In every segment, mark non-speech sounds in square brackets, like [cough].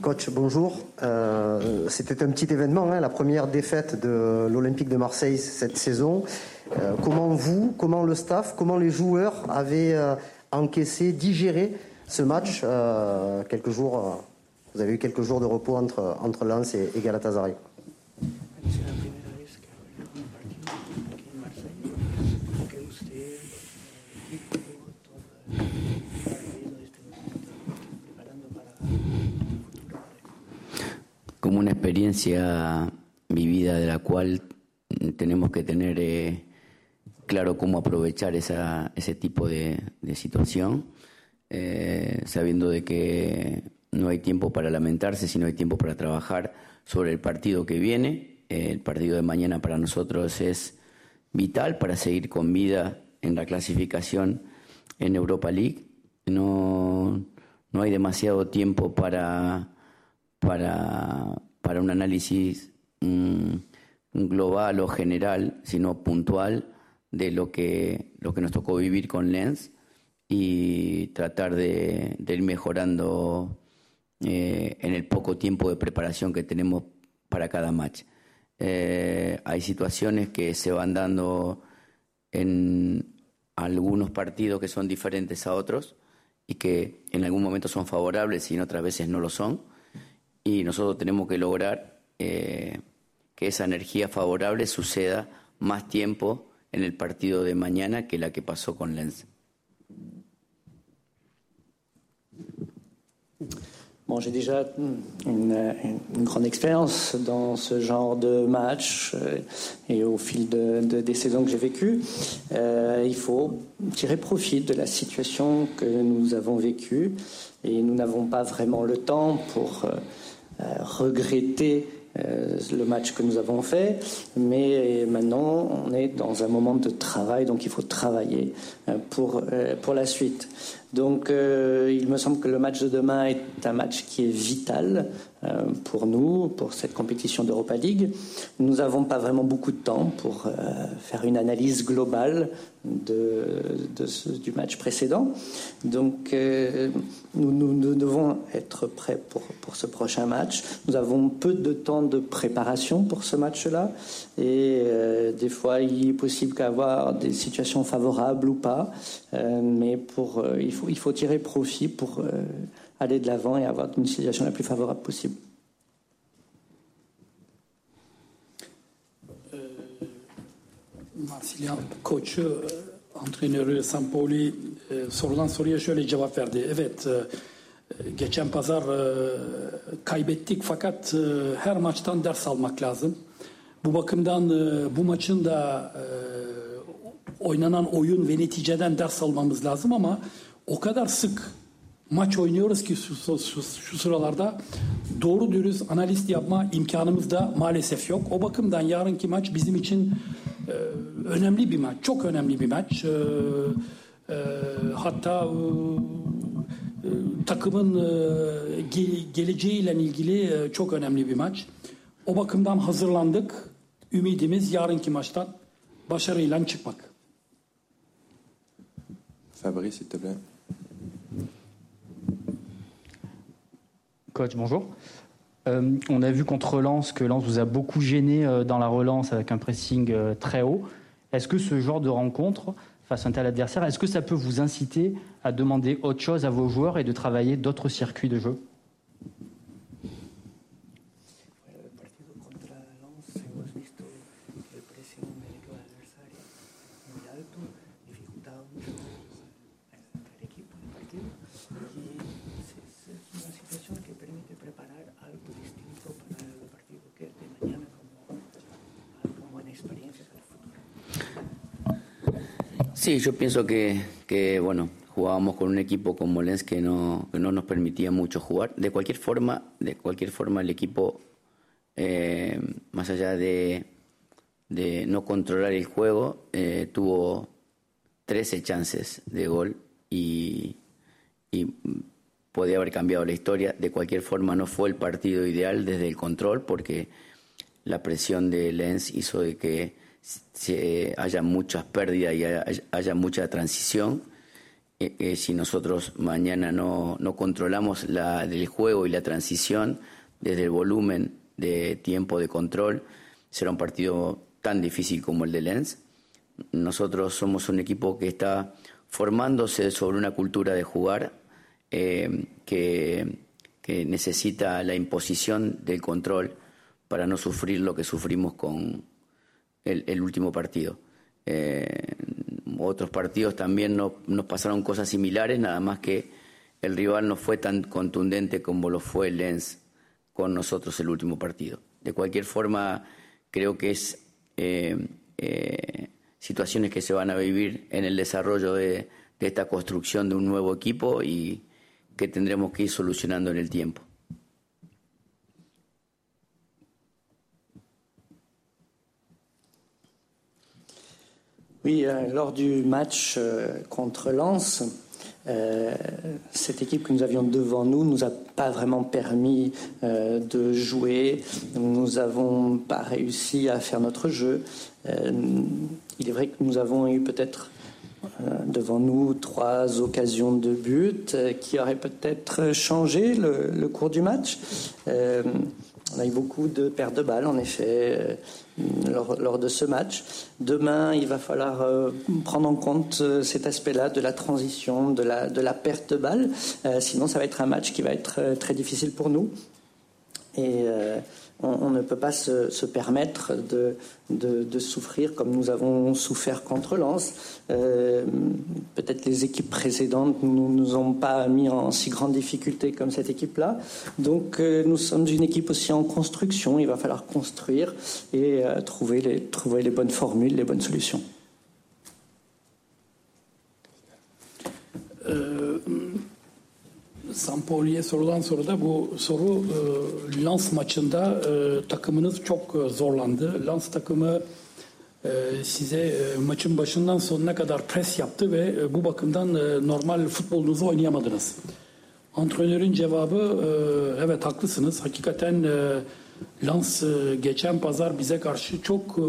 Coach, bonjour. Euh, C'était un petit événement, hein, la première défaite de l'Olympique de Marseille cette saison. Euh, comment vous, comment le staff, comment les joueurs avaient euh, encaissé, digéré ce match quelques jours, Vous avez eu quelques jours de repos entre, entre Lens et, et Galatasaray? Experiencia vivida de la cual tenemos que tener eh, claro cómo aprovechar esa, ese tipo de, situación, eh, sabiendo de que no hay tiempo para lamentarse, sino hay tiempo para trabajar sobre el partido que viene. El partido de mañana para nosotros es vital para seguir con vida en la clasificación en Europa League. No, no hay demasiado tiempo para, para, para un análisis mm, global o general, sino puntual de lo que, lo que nos tocó vivir con Lens y tratar de, ir mejorando eh, en el poco tiempo de preparación que tenemos para cada match. Eh, hay situaciones que se van dando en algunos partidos que son diferentes a otros y que en algún momento son favorables y en otras veces no lo son. Y nosotros tenemos que lograr eh, que esa energía favorable suceda más tiempo en el partido de mañana que la que pasó con Lens. Bon, j'ai déjà une, une grande expérience dans ce genre de match euh, et au fil de, de- des saisons que j'ai vécues. Euh, il faut tirer profit de la situation que nous avons vécue et nous n'avons pas vraiment le temps pour euh, regretter euh, le match que nous avons fait, mais maintenant on est dans un moment de travail, donc il faut travailler euh, pour, euh, pour la suite. Donc euh, il me semble que le match de demain est un match qui est vital euh, pour nous, pour cette compétition d'Europa League. Nous n'avons pas vraiment beaucoup de temps pour euh, faire une analyse globale du match précédent. Donc euh, nous, devons être prêts pour, ce prochain match. Nous avons peu de temps de préparation pour ce match-là et euh, des fois il est possible qu'avoir des situations favorables ou pas, Euh, mais pour, euh, il, faut, tirer profit pour euh, aller de l'avant et avoir une situation la plus favorable possible. Marsilya koçu, e, antrenörü Sampoli e, sorulan soruya şöyle cevap verdi. Evet, e, geçen pazar e, kaybettik fakat e, her maçtan ders almak lazım. Bu bakımdan e, bu maçın da e, oynanan oyun ve neticeden ders almamız lazım ama o kadar sık maç oynuyoruz ki şu, şu, şu- sıralarda doğru dürüst analist yapma imkanımız da maalesef yok. O bakımdan yarınki maç bizim için e, önemli bir maç, çok önemli bir maç. E, e, hatta e, e, takımın e, ge- geleceğiyle ilgili e, çok önemli bir maç. O bakımdan hazırlandık. Ümidimiz yarınki maçtan başarıyla çıkmak. Fabrice, s'il te plaît. Bonjour. Euh, on a vu contre Lens que Lens vous a beaucoup gêné euh, dans la relance avec un pressing euh, très haut. Est-ce que ce genre de rencontre face à un tel adversaire, est-ce que ça peut vous inciter à demander autre chose à vos joueurs et de travailler d'autres circuits de jeu? Sí, yo pienso que, que, bueno, jugábamos con un equipo como Lens que no, que no nos permitía mucho jugar. De cualquier forma, de cualquier forma el equipo, eh, más allá de, de no controlar el juego, eh, tuvo 13 chances de gol y, y podía haber cambiado la historia. De cualquier forma no fue el partido ideal desde el control porque la presión de Lens hizo de que haya muchas pérdidas y haya, mucha transición si nosotros mañana no, no controlamos la, el juego y la transición desde el volumen de tiempo de control, será un partido tan difícil como el de Lens. Nosotros somos un equipo que está formándose sobre una cultura de jugar eh, que, que, necesita la imposición del control para no sufrir lo que sufrimos con el, el último partido. Eh, otros partidos también no, nos pasaron cosas similares, nada más que el rival no fue tan contundente como lo fue Lens con nosotros el último partido. De cualquier forma, creo que es eh, eh, situaciones que se van a vivir en el desarrollo de, de esta construcción de un nuevo equipo y que tendremos que ir solucionando en el tiempo. Oui, euh, lors du match euh, contre Lens, euh, cette équipe que nous avions devant nous nous a pas vraiment permis de jouer. Nous n'avons pas réussi à faire notre jeu. Il est vrai que nous avons eu peut-être devant nous trois occasions de but qui auraient peut-être changé le, cours du match. On a eu beaucoup de pertes de balles, en effet, euh, lors, de ce match. Demain, il va falloir euh, prendre en compte euh, cet aspect-là de la transition, de la, perte de balles. Sinon, ça va être un match qui va être très difficile pour nous. Et on, ne peut pas se, permettre de, souffrir comme nous avons souffert contre Lens. Euh, Peut-être les équipes précédentes ne nous, nous, ont pas mis en si grande difficulté comme cette équipe-là. Donc euh, nous sommes une équipe aussi en construction. Il va falloir construire et euh, trouver les bonnes formules, les bonnes solutions. Sampoli'ye sorulan soruda bu soru e, Lens maçında e, takımınız çok e, zorlandı. Lens takımı e, size e, maçın başından sonuna kadar pres yaptı ve e, bu bakımdan e, normal futbolunuzu oynayamadınız. Antrenörün cevabı e, evet haklısınız. Hakikaten e, Lens e, geçen pazar bize karşı çok e,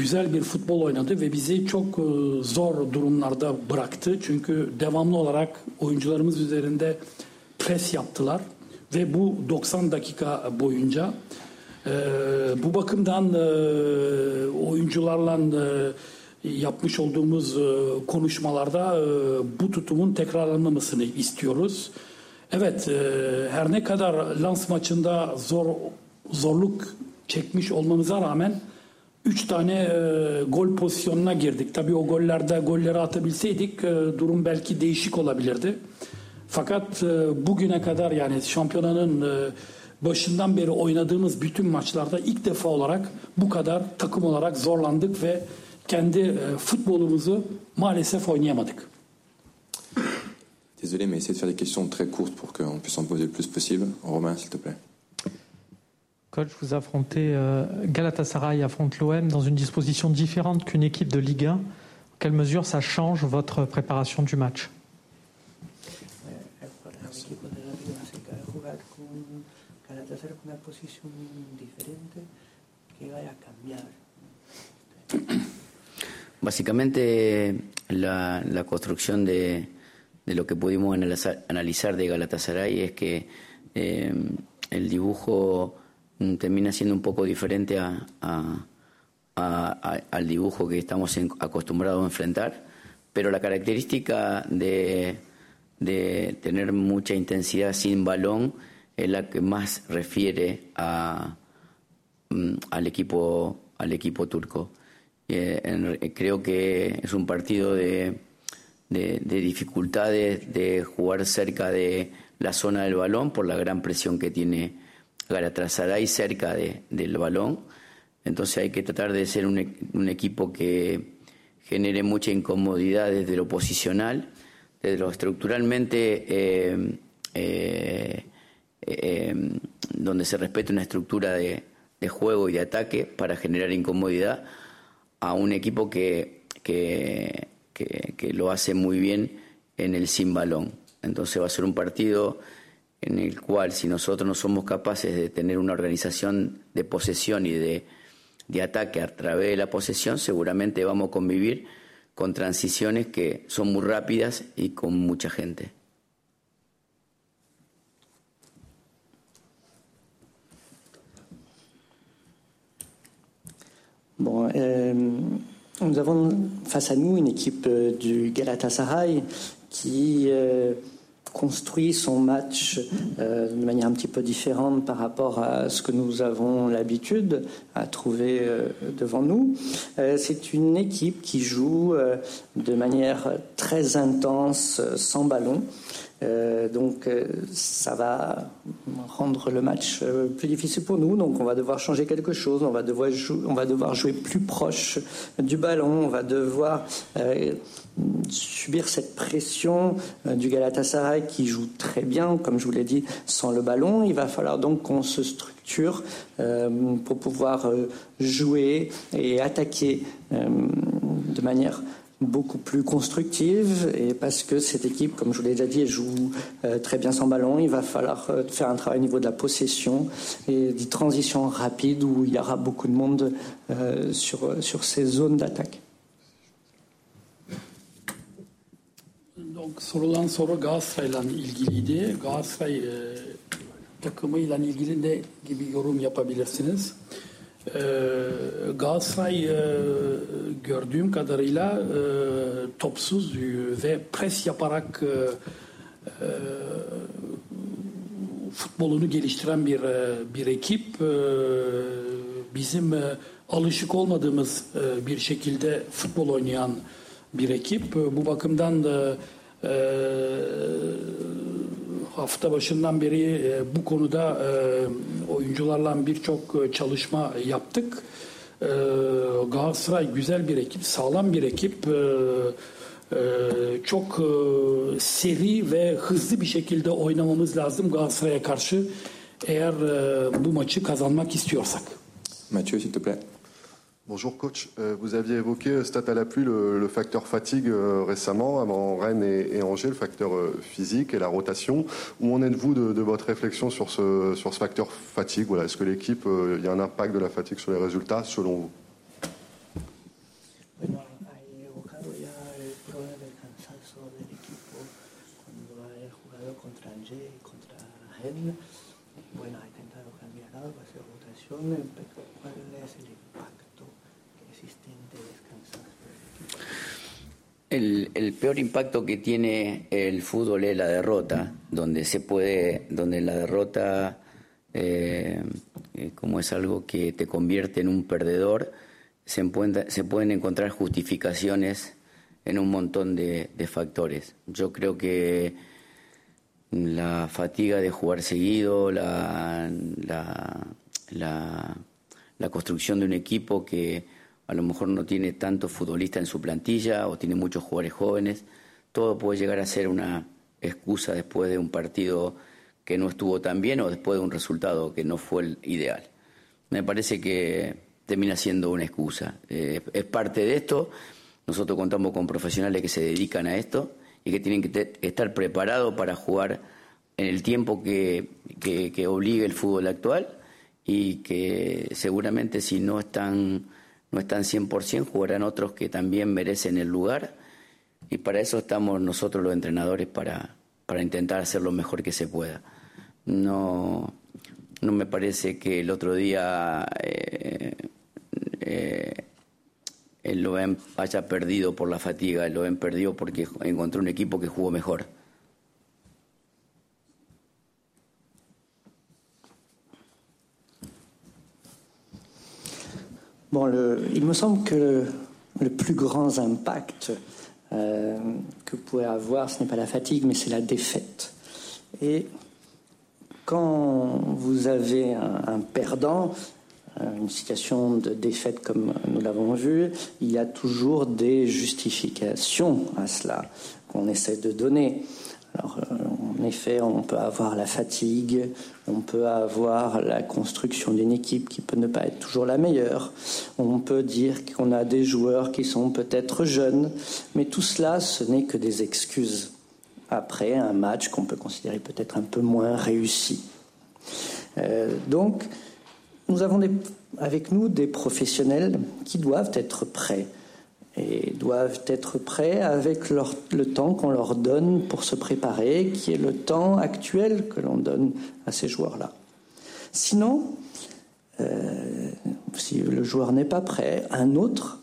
güzel bir futbol oynadı ve bizi çok e, zor durumlarda bıraktı. Çünkü devamlı olarak oyuncularımız üzerinde pres yaptılar ve bu 90 dakika boyunca e, bu bakımdan e, oyuncularla yapmış olduğumuz konuşmalarda bu tutumun tekrarlanmamasını istiyoruz. Evet, her ne kadar Lens maçında zor zorluk çekmiş olmamıza rağmen 3 tane e, gol pozisyonuna girdik. Tabii o gollerde golleri atabilseydik e, durum belki değişik olabilirdi. Fakat e, bugüne kadar yani şampiyonanın e, başından beri oynadığımız bütün maçlarda ilk defa olarak bu kadar takım olarak zorlandık ve kendi e, futbolumuzu maalesef oynayamadık. Désolé, mais essayez de faire des questions très courtes pour qu'on puisse en poser le plus possible. Romain, s'il te plaît. Coach, vous affrontez euh, Galatasaray affronte l'OM dans une disposition différente qu'une équipe de Ligue 1. En quelle mesure ça change votre préparation du match? Básicamente la, la construcción de, de, lo que pudimos analizar, de Galatasaray es que eh, el dibujo termina siendo un poco diferente a, al dibujo que estamos acostumbrados a enfrentar, pero la característica de, tener mucha intensidad sin balón es la que más refiere a, mm, al, equipo, al equipo turco. Eh, creo que es un partido de, de dificultades de jugar cerca de la zona del balón por la gran presión que tiene Galatasaray cerca de, del balón. Entonces hay que tratar de ser un, un, equipo que genere mucha incomodidad desde lo posicional, desde lo estructuralmente, eh, eh, eh, donde se respete una estructura de, juego y de ataque para generar incomodidad a un equipo que, que, que lo hace muy bien en el sin balón. Entonces va a ser un partido en el cual si nosotros no somos capaces de tener una organización de posesión y de, de ataque a través de la posesión, seguramente vamos a convivir con transiciones que son muy rápidas y con mucha gente. Bon, euh, nous avons face à nous une équipe euh, du Galatasaray qui euh, construit son match euh, de manière un petit peu différente par rapport à ce que nous avons l'habitude à trouver euh, devant nous. Euh, C'est une équipe qui joue de manière très intense sans ballon. Euh, donc euh, ça va rendre le match euh, plus difficile pour nous. Donc on va devoir changer quelque chose. On va devoir, jouer plus proche du ballon. On va devoir subir cette pression du Galatasaray qui joue très bien, comme je vous l'ai dit, sans le ballon. Il va falloir donc qu'on se structure pour pouvoir jouer et attaquer de manière beaucoup plus constructive et parce que cette équipe, comme je vous l'ai déjà dit, joue euh, très bien sans ballon. Il va falloir euh, faire un travail au niveau de la possession et des transitions rapides où il y aura beaucoup de monde euh, sur, sur ces zones d'attaque. Donc? E, Galatasaray e, gördüğüm kadarıyla e, topsuz ve pres yaparak e, e, futbolunu geliştiren bir e, bir ekip. E, bizim e, alışık olmadığımız e, bir şekilde futbol oynayan bir ekip. E, Bu bakımdan da e, hafta başından beri e, bu konuda e, oyuncularla birçok e, çalışma yaptık. E, Galatasaray güzel bir ekip, sağlam bir ekip. E, e, çok e, seri ve hızlı bir şekilde oynamamız lazım Galatasaray'a karşı eğer e, bu maçı kazanmak istiyorsak. Mathieu, s'il te plaît. Bonjour coach, Euh, vous aviez évoqué euh, Stade à la le, facteur fatigue euh, récemment avant Rennes et, Angers, le facteur euh, physique et la rotation. Où en êtes-vous de, votre réflexion sur ce, facteur fatigue voilà, Est-ce que l'équipe, euh, il y a un impact de la fatigue sur les résultats selon vous Bueno, ha evocado ya el problema del cansancio del equipo cuando ha jugado contra Angers y contra Rennes. Bueno, ha intentado cambiar algo, hacer rotación, pero ¿cuál es el El, peor impacto que tiene el fútbol es la derrota, donde se puede, donde la derrota, eh, eh, como es algo que te convierte en un perdedor, se pueden encontrar justificaciones en un montón de, de factores. Yo creo que la fatiga de jugar seguido, la, la, la- la construcción de un equipo que a lo mejor no tiene tantos futbolistas en su plantilla o tiene muchos jugadores jóvenes, todo puede llegar a ser una excusa después de un partido que no estuvo tan bien o después de un resultado que no fue el ideal. Me parece que termina siendo una excusa. Eh, es parte de esto. Nosotros contamos con profesionales que se dedican a esto y que tienen que estar preparados para jugar en el tiempo que, que, que obligue el fútbol actual y que seguramente si no están, no están 100% jugarán otros que también merecen el lugar y para eso estamos nosotros los entrenadores para, para intentar hacer lo mejor que se pueda. No, no me parece que el otro día eh, eh, el haya perdido por la fatiga, el Loen perdió porque encontró un equipo que jugó mejor. Bon, il me semble que le, plus grand impact euh, que vous pouvez avoir, ce n'est pas la fatigue, mais c'est la défaite. Et quand vous avez un, un perdant, euh, une situation de défaite comme nous l'avons vu, il y a toujours des justifications à cela qu'on essaie de donner. Alors, euh, en effet, on peut avoir la fatigue, on peut avoir la construction d'une équipe qui peut ne pas être toujours la meilleure, on peut dire qu'on a des joueurs qui sont peut-être jeunes, mais tout cela, ce n'est que des excuses après un match qu'on peut considérer peut-être un peu moins réussi. Euh, donc, nous avons avec nous des professionnels qui doivent être prêts et doivent être prêts avec le temps qu'on leur donne pour se préparer, qui est le temps actuel que l'on donne à ces joueurs-là. Sinon, euh, si le joueur n'est pas prêt, un autre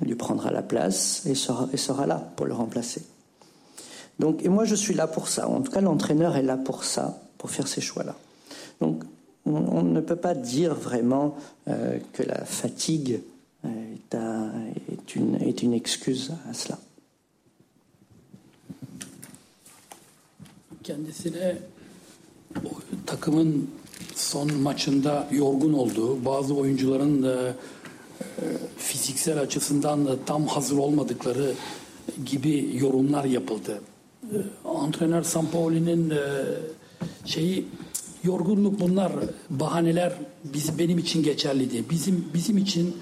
lui prendra la place et sera, là pour le remplacer. Donc, et moi, je suis là pour ça. En tout cas, l'entraîneur est là pour ça, pour faire ces choix-là. Donc, on, ne peut pas dire vraiment euh, que la fatigue euh, est, une, est une excuse à cela. Kendisine takımın son maçında yorgun olduğu, bazı oyuncuların da e, fiziksel açısından da tam hazır olmadıkları gibi yorumlar yapıldı. E, antrenör Sampaoli'nin e, şeyi yorgunluk bunlar bahaneler biz, benim için geçerli değil. Bizim bizim için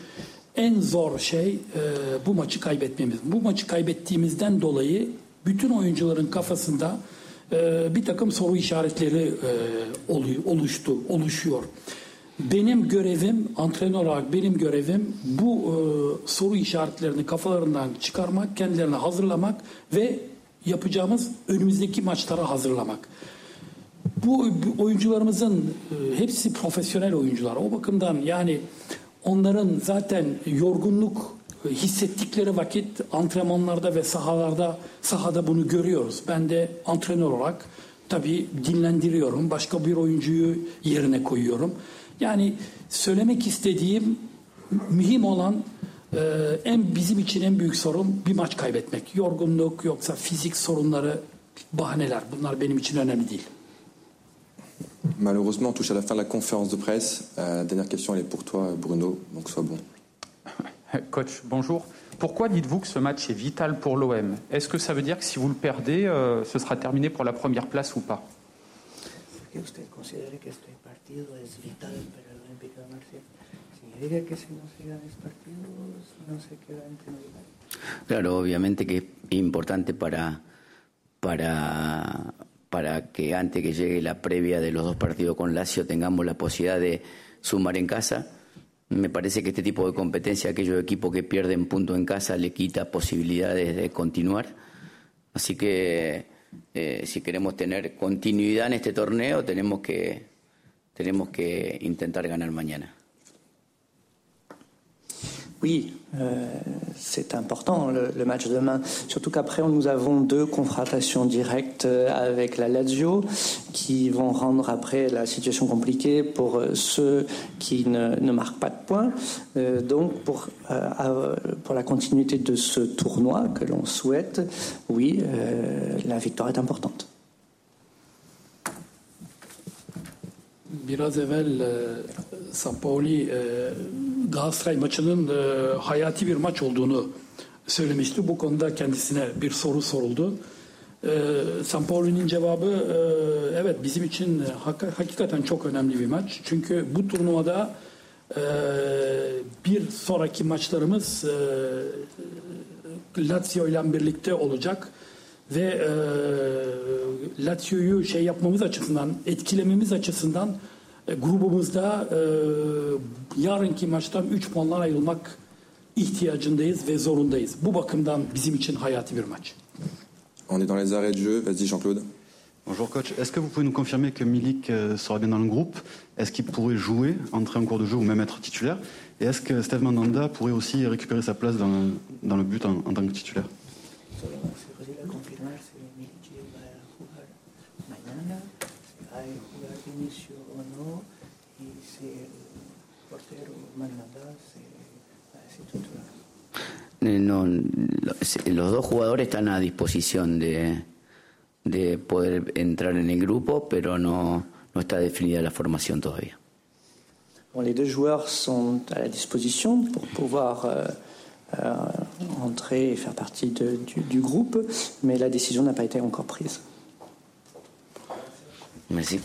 en zor şey e, bu maçı kaybetmemiz. Bu maçı kaybettiğimizden dolayı bütün oyuncuların kafasında e, bir takım soru işaretleri e, oluştu, oluşuyor. Benim görevim, antrenör olarak benim görevim bu e, soru işaretlerini kafalarından çıkarmak, kendilerine hazırlamak ve yapacağımız önümüzdeki maçlara hazırlamak. Bu oyuncularımızın e, hepsi profesyonel oyuncular. O bakımdan yani onların zaten yorgunluk hissettikleri vakit antrenmanlarda ve sahalarda sahada bunu görüyoruz. Ben de antrenör olarak tabii dinlendiriyorum. Başka bir oyuncuyu yerine koyuyorum. Yani söylemek istediğim mühim olan e, en bizim için en büyük sorun bir maç kaybetmek. Yorgunluk yoksa fizik sorunları bahaneler. Bunlar benim için önemli değil. Malheureusement, on touche à la fin de la conférence de presse. Euh, la dernière question, elle est pour toi, Bruno, donc sois bon. [laughs] Coach, bonjour. Pourquoi dites-vous que ce match est vital pour l'OM Est-ce que ça veut dire que si vous le perdez, euh, ce sera terminé pour la première place ou pas? Claro, obviamente que es importante para, para para que antes que llegue la previa de los dos partidos con Lazio tengamos la posibilidad de sumar en casa. Me parece que este tipo de competencia, aquellos equipos que pierden puntos en casa, le quita posibilidades de continuar. Así que eh, si queremos tener continuidad en este torneo, tenemos que, tenemos que intentar ganar mañana. Oui, euh, c'est important le, match de demain. Surtout qu'après, nous avons deux confrontations directes euh, avec la Lazio qui vont rendre après la situation compliquée pour euh, ceux qui ne, marquent pas de points. donc, pour, pour la continuité de ce tournoi que l'on souhaite, oui, la victoire est importante. Galatasaray maçının e, hayati bir maç olduğunu söylemişti. Bu konuda kendisine bir soru soruldu. E, Sampaoli'nin cevabı e, evet bizim için hak, hakikaten çok önemli bir maç. Çünkü bu turnuvada e, bir sonraki maçlarımız e, Lazio ile birlikte olacak ve e, Lazio'yu şey yapmamız açısından, etkilememiz açısından e, grubumuzda e, yarınki maçtan 3 puanla ayrılmak ihtiyacındayız ve zorundayız. Bu bakımdan bizim için hayati bir maç. On est dans les arrêts de jeu. Vas-y Jean-Claude. Bonjour coach. Est-ce que vous pouvez nous confirmer que Milik euh, sera bien dans le groupe? Est-ce qu'il pourrait jouer, entrer en cours de jeu ou même être titulaire? Et est-ce que Steve Mandanda pourrait aussi récupérer sa place dans, dans le but en, en tant que titulaire? Eh, no, los dos jugadores están a disposición de, de poder entrar en el grupo, pero no, no está definida la formación todavía. Bon, les deux joueurs sont à la disposition pour pouvoir euh, euh, entrer et faire partie de, du, du, groupe, mais la décision n'a pas été encore prise. Merci.